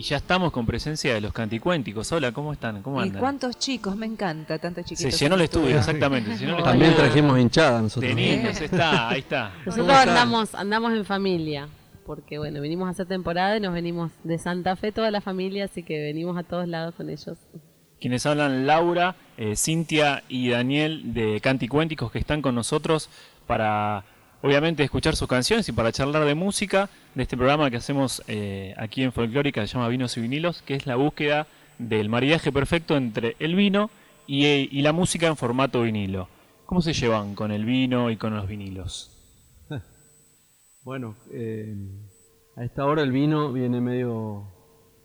Y ya estamos con presencia de los canticuénticos. Hola, ¿cómo están? ¿Cómo ¿Y andan? cuántos chicos? Me encanta, tantos Se chiquitos. llenó el estudio, exactamente. se llenó el También estudio trajimos hinchada nosotros. de niños, está, ahí está. Nosotros andamos, andamos en familia, porque bueno, venimos a hacer temporada y nos venimos de Santa Fe toda la familia, así que venimos a todos lados con ellos. Quienes hablan Laura, eh, Cintia y Daniel de Canticuénticos que están con nosotros para, obviamente, escuchar sus canciones y para charlar de música de este programa que hacemos eh, aquí en Folclórica, que se llama Vinos y Vinilos, que es la búsqueda del maridaje perfecto entre el vino y, y la música en formato vinilo. ¿Cómo se llevan con el vino y con los vinilos? Bueno, eh, a esta hora el vino viene medio,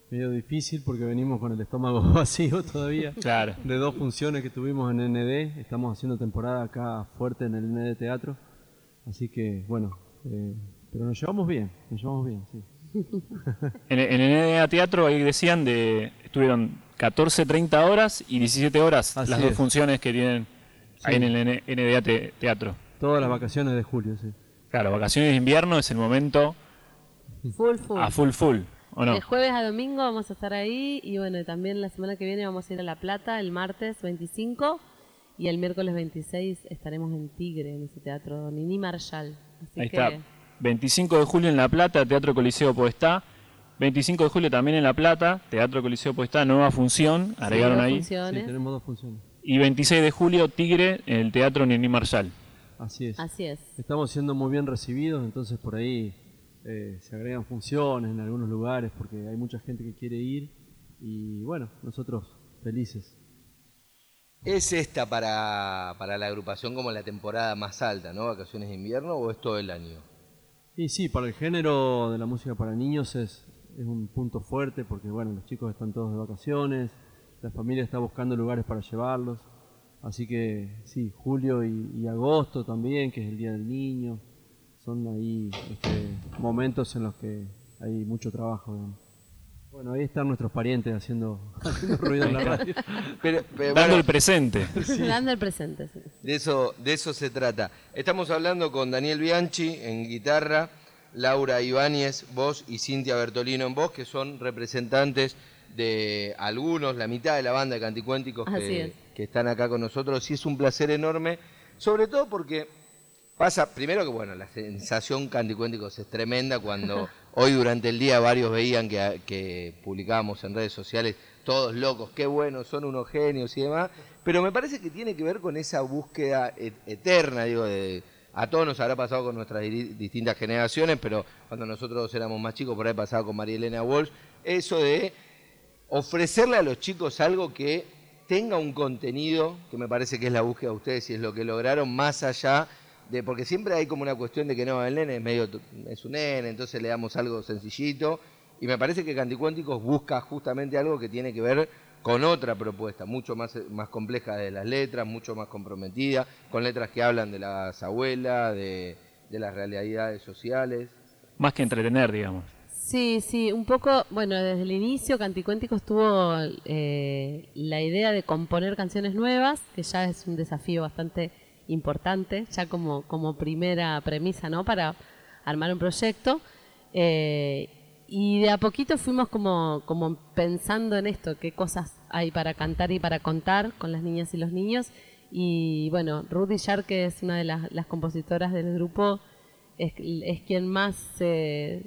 medio difícil porque venimos con el estómago vacío todavía. Claro. De dos funciones que tuvimos en ND, estamos haciendo temporada acá fuerte en el ND Teatro. Así que, bueno, eh, pero nos llevamos bien, nos llevamos bien, sí. En, en el NDA Teatro ahí decían de estuvieron 14, 30 horas y 17 horas Así las dos es. funciones que tienen ahí en el NDA te- Teatro. Todas las vacaciones de julio, sí. Claro, vacaciones de invierno es el momento Full, full. a full full, ¿o no? De jueves a domingo vamos a estar ahí y bueno, también la semana que viene vamos a ir a La Plata el martes 25 y el miércoles 26 estaremos en Tigre, en ese teatro Nini Marshall. Así Ahí que está. 25 de julio en La Plata, Teatro Coliseo Podestá. 25 de julio también en La Plata, Teatro Coliseo Podestá, nueva función, agregaron dos ahí. Sí, funciones. tenemos dos funciones. Y 26 de julio, Tigre, en el Teatro Nini Marshall. Así es. Así es. Estamos siendo muy bien recibidos, entonces por ahí eh, se agregan funciones en algunos lugares porque hay mucha gente que quiere ir y bueno, nosotros felices. ¿Es esta para, para la agrupación como la temporada más alta, ¿no? ¿Vacaciones de invierno o es todo el año? Y sí, para el género de la música para niños es, es un punto fuerte porque bueno, los chicos están todos de vacaciones, la familia está buscando lugares para llevarlos, así que sí, julio y, agosto también, que es el Día del Niño, son ahí este, momentos en los que hay mucho trabajo. Bueno, ahí están nuestros parientes haciendo, haciendo ruido en la radio. Pero, pero Dando bueno, el presente. Dando el presente, sí. de, eso, de eso se trata. Estamos hablando con Daniel Bianchi en guitarra, Laura Ibáñez, voz y Cintia Bertolino en voz, que son representantes de algunos, la mitad de la banda de Canticuénticos que, es. que están acá con nosotros. Y es un placer enorme, sobre todo porque Pasa, primero que bueno, la sensación canticuénticos es tremenda cuando hoy durante el día varios veían que, publicábamos en redes sociales, todos locos, qué bueno, son unos genios y demás, pero me parece que tiene que ver con esa búsqueda et- eterna, digo, de, a todos nos habrá pasado con nuestras distintas generaciones, pero cuando nosotros éramos más chicos, por ahí pasaba con María Elena Walsh, eso de ofrecerle a los chicos algo que tenga un contenido, que me parece que es la búsqueda de ustedes y es lo que lograron, más allá de, porque siempre hay como una cuestión de que no, el nene es medio, tu- es un nene, entonces le damos algo sencillito, y me parece que Canticuénticos busca justamente algo que tiene que ver con otra propuesta, mucho más, más compleja de las letras, mucho más comprometida, con letras que hablan de las abuelas, de, de las realidades sociales. Más que entretener, digamos. Sí, sí, un poco, bueno, desde el inicio Canticuénticos tuvo eh, la idea de componer canciones nuevas, que ya es un desafío bastante importante, ya como, como primera premisa, ¿no? Para armar un proyecto. Eh, y de a poquito fuimos como, como pensando en esto, qué cosas hay para cantar y para contar con las niñas y los niños. Y bueno, Rudy Shark, que es una de las, las compositoras del grupo, es, es quien más se,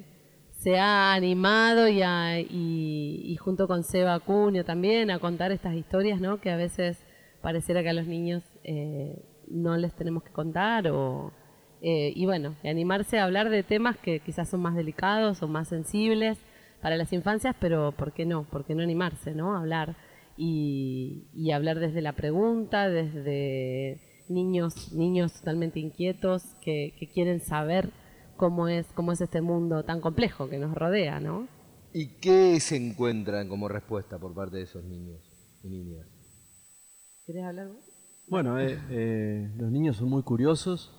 ha animado y junto con Seba Acuña también a contar estas historias, ¿no? Que a veces pareciera que a los niños eh, no les tenemos que contar o... eh, y bueno, animarse a hablar de temas que quizás son más delicados o más sensibles para las infancias, pero ¿por qué no? ¿Por qué no animarse, no? A hablar y, y hablar desde la pregunta, desde niños, niños totalmente inquietos que, que quieren saber cómo es, cómo es este mundo tan complejo que nos rodea, ¿no? ¿Y qué se encuentran como respuesta por parte de esos niños y niñas? ¿Querés hablar vos? Bueno, eh, eh, los niños son muy curiosos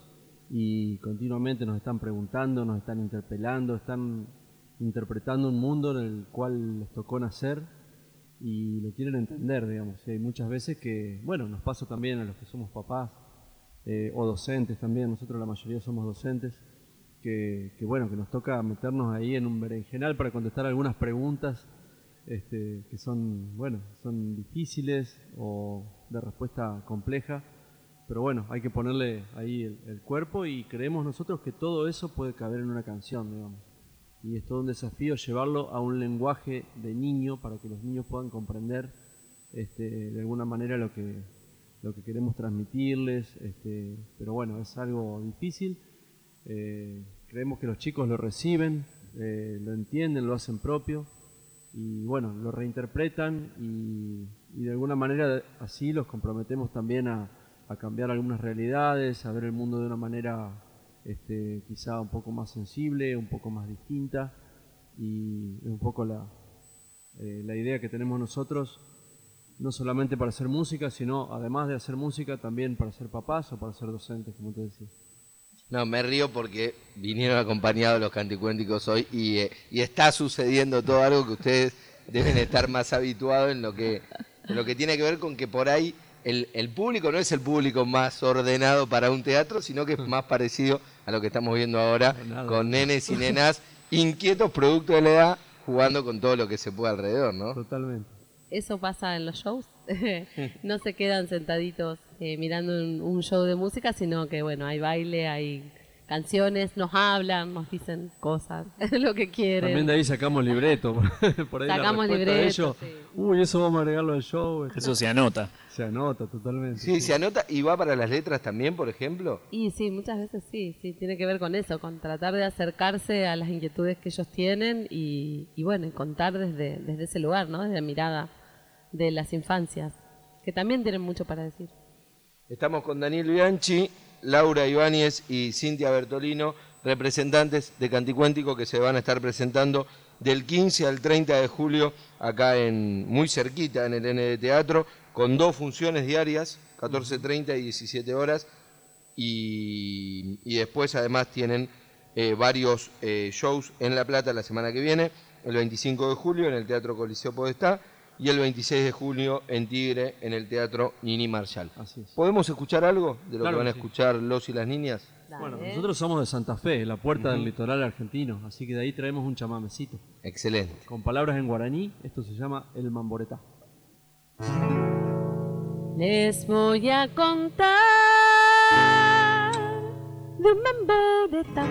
y continuamente nos están preguntando, nos están interpelando, están interpretando un mundo en el cual les tocó nacer y lo quieren entender, digamos. Y hay muchas veces que, bueno, nos pasa también a los que somos papás eh, o docentes también, nosotros la mayoría somos docentes, que, que, bueno, que nos toca meternos ahí en un berenjenal para contestar algunas preguntas este, que son, bueno, son difíciles o de respuesta compleja, pero bueno, hay que ponerle ahí el, cuerpo y creemos nosotros que todo eso puede caber en una canción, digamos. Y es todo un desafío llevarlo a un lenguaje de niño para que los niños puedan comprender este, de alguna manera lo que, lo que queremos transmitirles, este, pero bueno, es algo difícil. Eh, creemos que los chicos lo reciben, eh, lo entienden, lo hacen propio y bueno, lo reinterpretan y, y de alguna manera así los comprometemos también a, cambiar algunas realidades, a ver el mundo de una manera este, quizá un poco más sensible, un poco más distinta y es un poco la, eh, la idea que tenemos nosotros no solamente para hacer música, sino además de hacer música, también para ser papás o para ser docentes, como te decía. No, me río porque vinieron acompañados los canticuénticos hoy y, eh, y, está sucediendo todo algo que ustedes deben estar más habituados en lo que, en lo que tiene que ver con que por ahí el, el, público no es el público más ordenado para un teatro, sino que es más parecido a lo que estamos viendo ahora no, con nenes y nenas inquietos producto de la edad jugando con todo lo que se puede alrededor, ¿no? Totalmente eso pasa en los shows. no se quedan sentaditos eh, mirando un, un, show de música, sino que, bueno, hay baile, hay canciones, nos hablan, nos dicen cosas, lo que quieren. También de ahí sacamos libreto. Por ahí sacamos la libreto. De ellos, sí. Uy, eso vamos a agregarlo al show. Eso se anota. Se anota totalmente. Sí, sí, se anota y va para las letras también, por ejemplo. Y sí, muchas veces sí, sí, tiene que ver con eso, con tratar de acercarse a las inquietudes que ellos tienen y, y bueno, y contar desde, desde ese lugar, ¿no? Desde la mirada de las infancias, que también tienen mucho para decir. Estamos con Daniel Bianchi, Laura Ibáñez y Cintia Bertolino, representantes de Canticuéntico que se van a estar presentando del 15 al 30 de julio acá en muy cerquita en el ND Teatro con dos funciones diarias, 14.30 y 17 horas y, y después además tienen eh, varios eh, shows en La Plata la semana que viene, el 25 de julio en el Teatro Coliseo Podestá y el 26 de junio en Tigre, en el Teatro Nini Marshall. Así es. ¿Podemos escuchar algo de lo Claro que van a sí. escuchar los y las niñas? Dale. Bueno, nosotros somos de Santa Fe, la puerta del litoral argentino, así que de ahí traemos un chamamecito. Excelente. Con palabras en guaraní, esto se llama el mamboretá. Les voy a contar de un mamboreta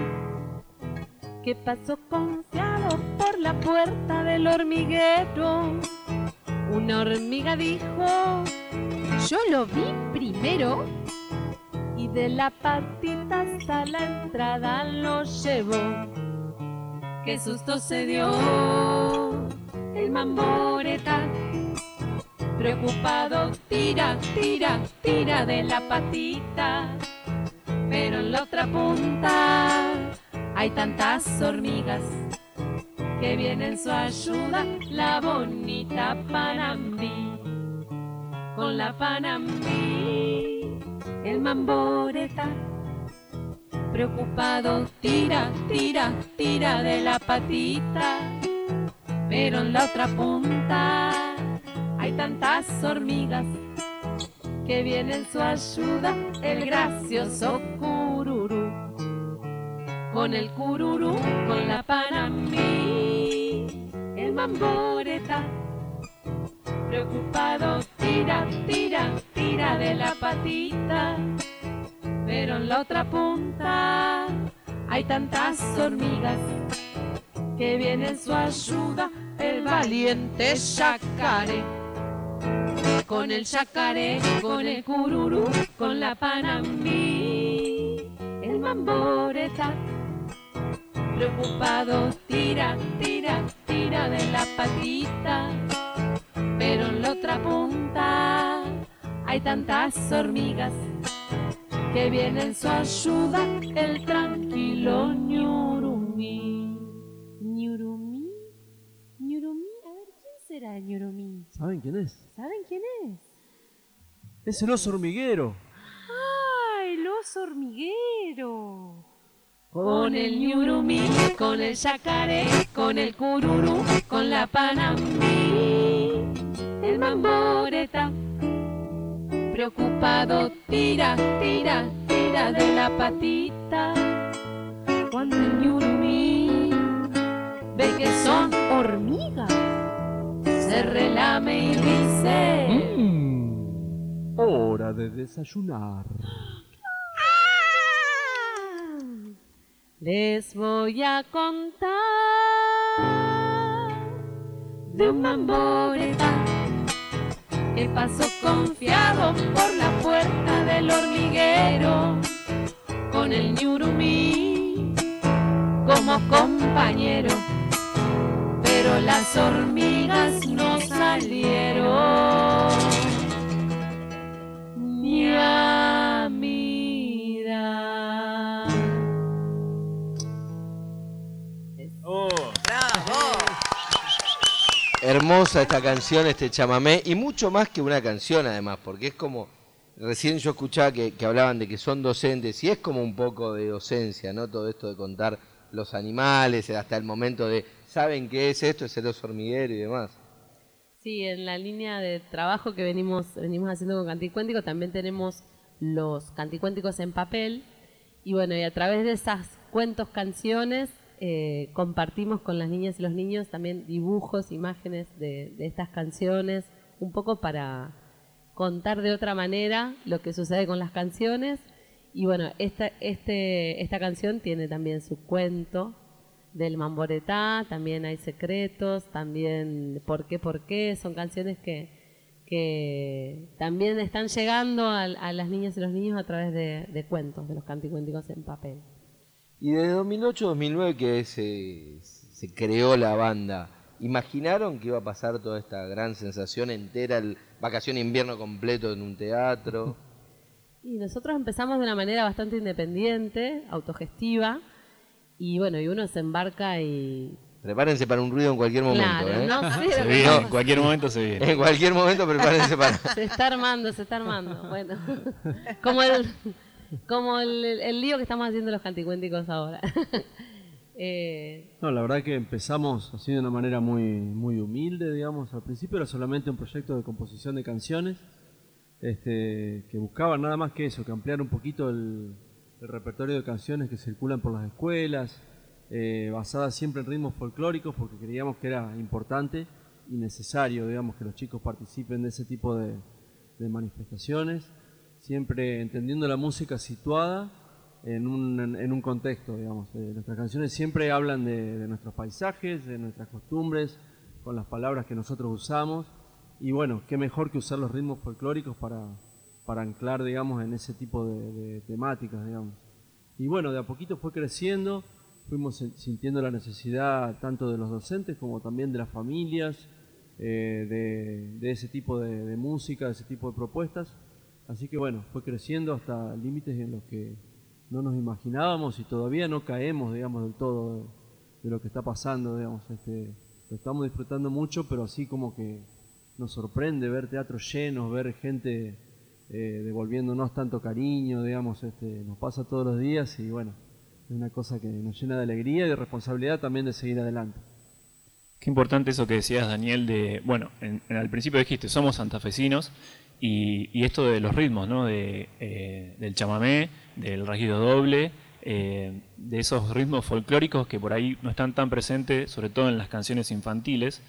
que pasó confiado por la puerta del hormiguero. Una hormiga dijo, Yo lo vi primero. y de la patita hasta la entrada lo llevó. Qué susto se dio el mamboreta. Preocupado, tira, tira, tira de la patita. Pero en la otra punta hay tantas hormigas que viene en su ayuda la bonita Panambí. Con la Panambí, el mamboreta. Preocupado, tira, tira, tira de la patita. Pero en la otra punta hay tantas hormigas que viene en su ayuda el gracioso cururú. Con el cururú, con la panamí, el mamboreta. Preocupado, tira, tira, tira de la patita. Pero en la otra punta hay tantas hormigas que viene en su ayuda el valiente yacaré. Con el yacaré, con el cururú, con la panambí, el mamboreta. Preocupado, tira, tira, tira de la patita. Pero en la otra punta hay tantas hormigas que viene en su ayuda el tranquilo ñurumí. ¿Ñurumí? ¿Ñurumí? A ver, ¿quién será Ñurumí? ¿Saben quién es? ¿Saben quién es? Es el oso hormiguero. ¡Ay, el oso hormiguero! Con el ñurumí, con el yacaré, con el cururú, con la panambí, el mamboreta. Preocupado, tira, tira, tira de la patita. Cuando el ñurumí ve que son ¿Hormigas? se relame y dice... Mm, hora de desayunar. Les voy a contar de un mamboreta que pasó confiado por la puerta del hormiguero con el ñurumí como compañero, pero las hormigas no salieron Hermosa esta canción, este chamamé, y mucho más que una canción además, porque es como, recién yo escuchaba que, que hablaban de que son docentes, y es como un poco de docencia, ¿no? Todo esto de contar los animales, hasta el momento de, ¿saben qué es esto? Es el oso hormiguero y demás. Sí, en la línea de trabajo que venimos, venimos haciendo con Canticuénticos también tenemos los canticuénticos en papel y bueno, y a través de esas cuentos, canciones, eh, compartimos con las niñas y los niños también dibujos, imágenes de, estas canciones, un poco para contar de otra manera lo que sucede con las canciones y bueno, esta, este, esta canción tiene también su cuento del Mamboretá, también hay secretos, también por qué, por qué, son canciones que, que también están llegando a, a las niñas y los niños a través de, de cuentos, de los canticuénticos en papel. Y desde 2008-2009 que se, se creó la banda, ¿imaginaron que iba a pasar toda esta gran sensación entera, el vacación e invierno completo en un teatro? Y nosotros empezamos de una manera bastante independiente, autogestiva, y bueno, y uno se embarca y... Prepárense para un ruido en cualquier momento, Claro, ¿eh? no Se viene, pasa. en cualquier momento se viene. En cualquier momento prepárense para... Se está armando, se está armando. Bueno, como el, como el, lío que estamos haciendo los canticuénticos ahora. Eh, No, la verdad que empezamos así de una manera muy, muy humilde, digamos. Al principio era solamente un proyecto de composición de canciones, este, que buscaba nada más que eso, que ampliar un poquito el, repertorio de canciones que circulan por las escuelas, eh, basadas siempre en ritmos folclóricos, porque creíamos que era importante y necesario, digamos, que los chicos participen de ese tipo de manifestaciones, siempre entendiendo la música situada en un, en, un contexto, digamos. Eh, nuestras canciones siempre hablan de, nuestros paisajes, de nuestras costumbres, con las palabras que nosotros usamos. Y bueno, qué mejor que usar los ritmos folclóricos para, para anclar, digamos, en ese tipo de, temáticas, digamos. Y bueno, de a poquito fue creciendo, fuimos sintiendo la necesidad tanto de los docentes como también de las familias, eh, de, de ese tipo de, de música, de ese tipo de propuestas. Así que bueno, fue creciendo hasta límites en los que no nos imaginábamos y todavía no caemos, digamos, del todo de, lo que está pasando, digamos. Este, lo estamos disfrutando mucho, pero así como que nos sorprende ver teatros llenos, ver gente eh, devolviéndonos tanto cariño, digamos, este, nos pasa todos los días y bueno, es una cosa que nos llena de alegría y de responsabilidad también de seguir adelante. Qué importante eso que decías, Daniel, de, bueno, en, en- al principio dijiste, somos santafesinos, y, esto de los ritmos, ¿no? Eh, del chamamé, del rajido doble, eh, de esos ritmos folclóricos que por ahí no están tan presentes, sobre todo en las canciones infantiles.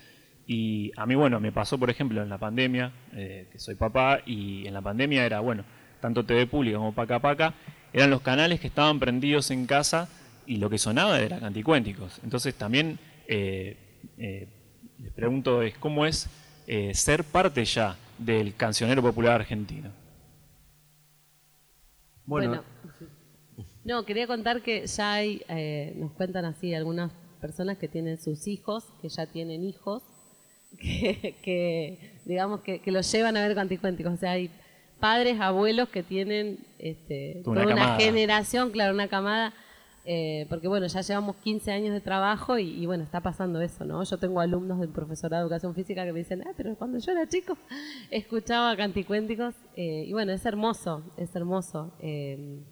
Y a mí, bueno, me pasó, por ejemplo, en la pandemia, eh, que soy papá, y en la pandemia era, bueno, tanto TV Pública como Paca Paca, eran los canales que estaban prendidos en casa y lo que sonaba era canticuénticos. Entonces también les pregunto es cómo es ser parte ya del cancionero popular argentino. Bueno, no, quería contar que ya hay, eh, nos cuentan así algunas personas que tienen sus hijos, que ya tienen hijos, que, que, digamos que, que los llevan a ver canticuénticos. O sea, hay padres, abuelos que tienen este, Toda una toda una camada. generación, claro, una camada. Eh, porque bueno, ya llevamos 15 años de trabajo y, bueno, está pasando eso, ¿no? Yo tengo alumnos del profesorado de educación física que me dicen, ah, pero cuando yo era chico escuchaba canticuénticos eh, y bueno, es hermoso, es hermoso. eh,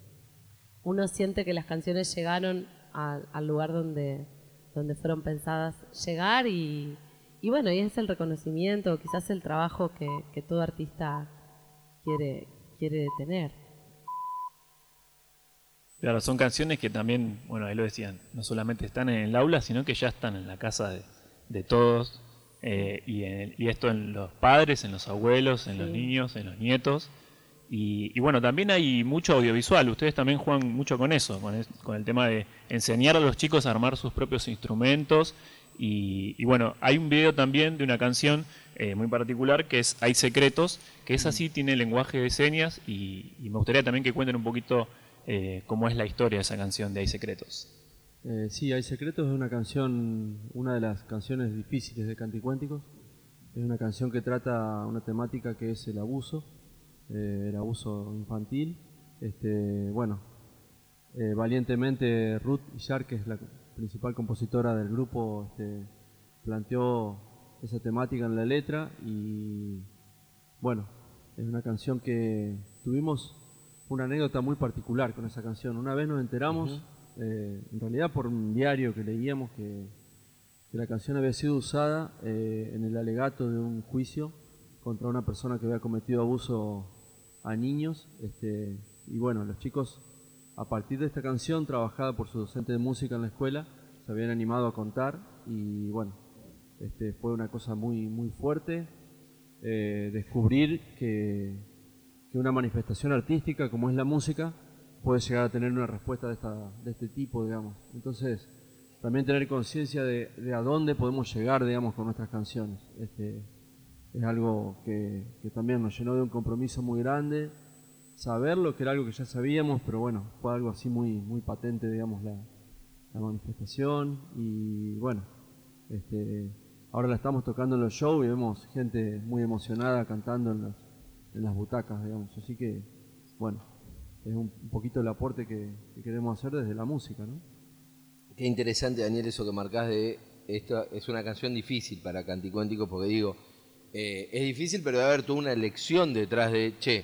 uno siente que las canciones llegaron al lugar donde, donde fueron pensadas llegar y, y bueno, y es el reconocimiento, quizás el trabajo que, que todo artista quiere, quiere tener. Claro, son canciones que también, bueno, ahí lo decían, no solamente están en el aula, sino que ya están en la casa de, de todos, eh, y, en- y esto en los padres, en los abuelos, en los niños, en los nietos. Y, y bueno, también hay mucho audiovisual. Ustedes también juegan mucho con eso, con, es- con el tema de enseñar a los chicos a armar sus propios instrumentos. Y, y bueno, hay un video también de una canción eh, muy particular que es Hay Secretos, que es así, tiene lenguaje de señas. Y, y me gustaría también que cuenten un poquito eh, cómo es la historia de esa canción de Hay Secretos. Eh, sí, Hay Secretos es una canción, una de las canciones difíciles de Canticuénticos. Es una canción que trata una temática que es el abuso, eh, el abuso infantil. Este, bueno, valientemente Ruth Ishar, que es la principal compositora del grupo, este, planteó esa temática en la letra y bueno, es una canción que tuvimos una anécdota muy particular con esa canción. Una vez nos enteramos, eh, en realidad por un diario que leíamos, que, que la canción había sido usada eh, en el alegato de un juicio contra una persona que había cometido abuso a niños. Este, y bueno, los chicos, a partir de esta canción, trabajada por su docente de música en la escuela, se habían animado a contar y bueno, este, fue una cosa muy, muy fuerte eh, descubrir que, que una manifestación artística como es la música puede llegar a tener una respuesta de, esta, de este tipo, digamos. Entonces, también tener conciencia de, a dónde podemos llegar, digamos, con nuestras canciones. Este, es algo que, también nos llenó de un compromiso muy grande. Saberlo, que era algo que ya sabíamos, pero bueno, fue algo así muy, muy patente, digamos, la, manifestación. Y bueno, este, ahora la estamos tocando en los shows y vemos gente muy emocionada cantando en las, en las butacas, digamos. Así que, bueno, es un, poquito el aporte que, que queremos hacer desde la música, ¿no? Qué interesante, Daniel, eso que marcás de esto es una canción difícil para Canticuénticos porque digo, eh, es difícil, pero debe haber toda una lección detrás de, che,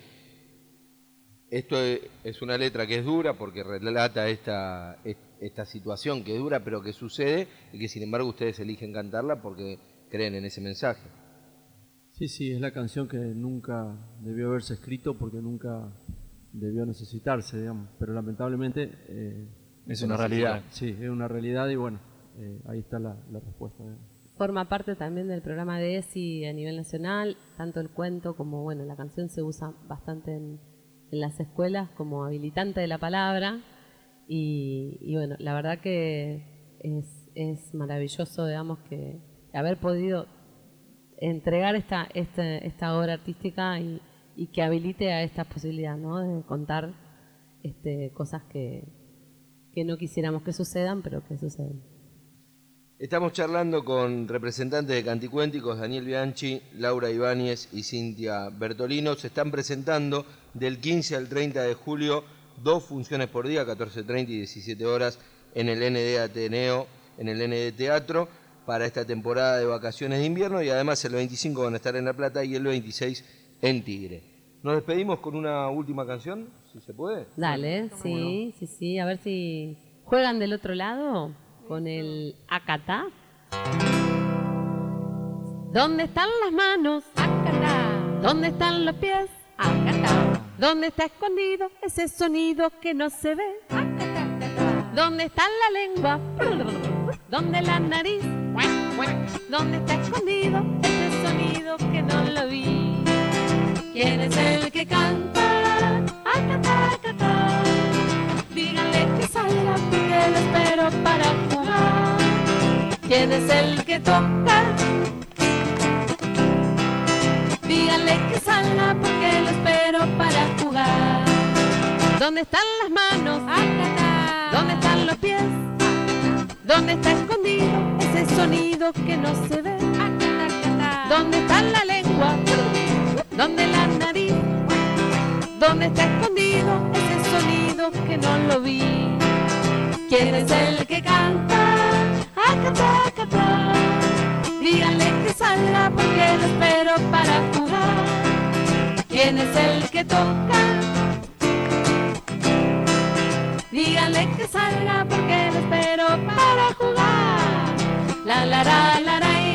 esto es, una letra que es dura porque relata esta, es- esta situación que es dura, pero que sucede y que sin embargo ustedes eligen cantarla porque creen en ese mensaje. Sí, sí, es la canción que nunca debió haberse escrito porque nunca debió necesitarse, digamos. Pero lamentablemente eh, Es una realidad. sí, es una realidad y bueno, eh, ahí está la, la respuesta. digamos. Forma parte también del programa de ESI a nivel nacional, tanto el cuento como bueno, la canción se usa bastante en, en las escuelas como habilitante de la palabra y, y bueno, la verdad que es, es maravilloso, digamos, que haber podido entregar esta, esta, esta obra artística y, y que habilite a esta posibilidad, ¿no? De contar este, cosas que, que no quisiéramos que sucedan, pero que suceden. Estamos charlando con representantes de Canticuénticos, Daniel Bianchi, Laura Ibáñez y Cintia Bertolino. Se están presentando del 15 al 30 de julio dos funciones por día, 14.30 y 17 horas, en el ND Ateneo, en el ND Teatro, para esta temporada de vacaciones de invierno y además el 25 van a estar en La Plata y el 26 en Tigre. Nos despedimos con una última canción, si se puede. Dale, sí, sí, sí. A ver si juegan del otro lado con el acatá. ¿Dónde están las manos? Acatá. ¿Dónde están los pies? Acatá. ¿Dónde está escondido ese sonido que no se ve? Acatá, acatá. ¿Dónde está la lengua? ¿Dónde la nariz? ¿Dónde está escondido ese sonido que no lo vi? ¿Quién es el que canta? Acatá. Díganle que salga porque lo espero para jugar. ¿Quién es el que toca? Díganle que salga porque lo espero para jugar. ¿Dónde están las manos? Acatá. ¿Dónde están los pies? ¿Dónde está sonido que no se ve? Acatá, acatá. ¿Dónde está la lengua? ¿Dónde la nariz? ¿Dónde está escondido ese sonido que no lo vi? ¿Quién es el que canta? Acatá, acatá. Díganle que salga porque lo espero para jugar. ¿Quién es el que toca? Díganle que salga porque lo espero para jugar. La la la la la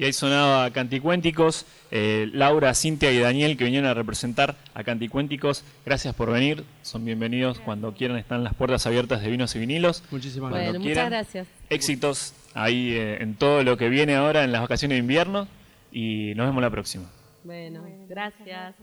Y ahí sonaba Canticuénticos, eh, Laura, Cintia y Daniel que vinieron a representar a Canticuénticos. Gracias por venir, son bienvenidos cuando quieran, están las puertas abiertas de vinos y vinilos. Muchísimas Bueno, gracias. Muchas gracias. Éxitos ahí eh, en todo lo que viene ahora en las vacaciones de invierno y nos vemos la próxima. Bueno, gracias.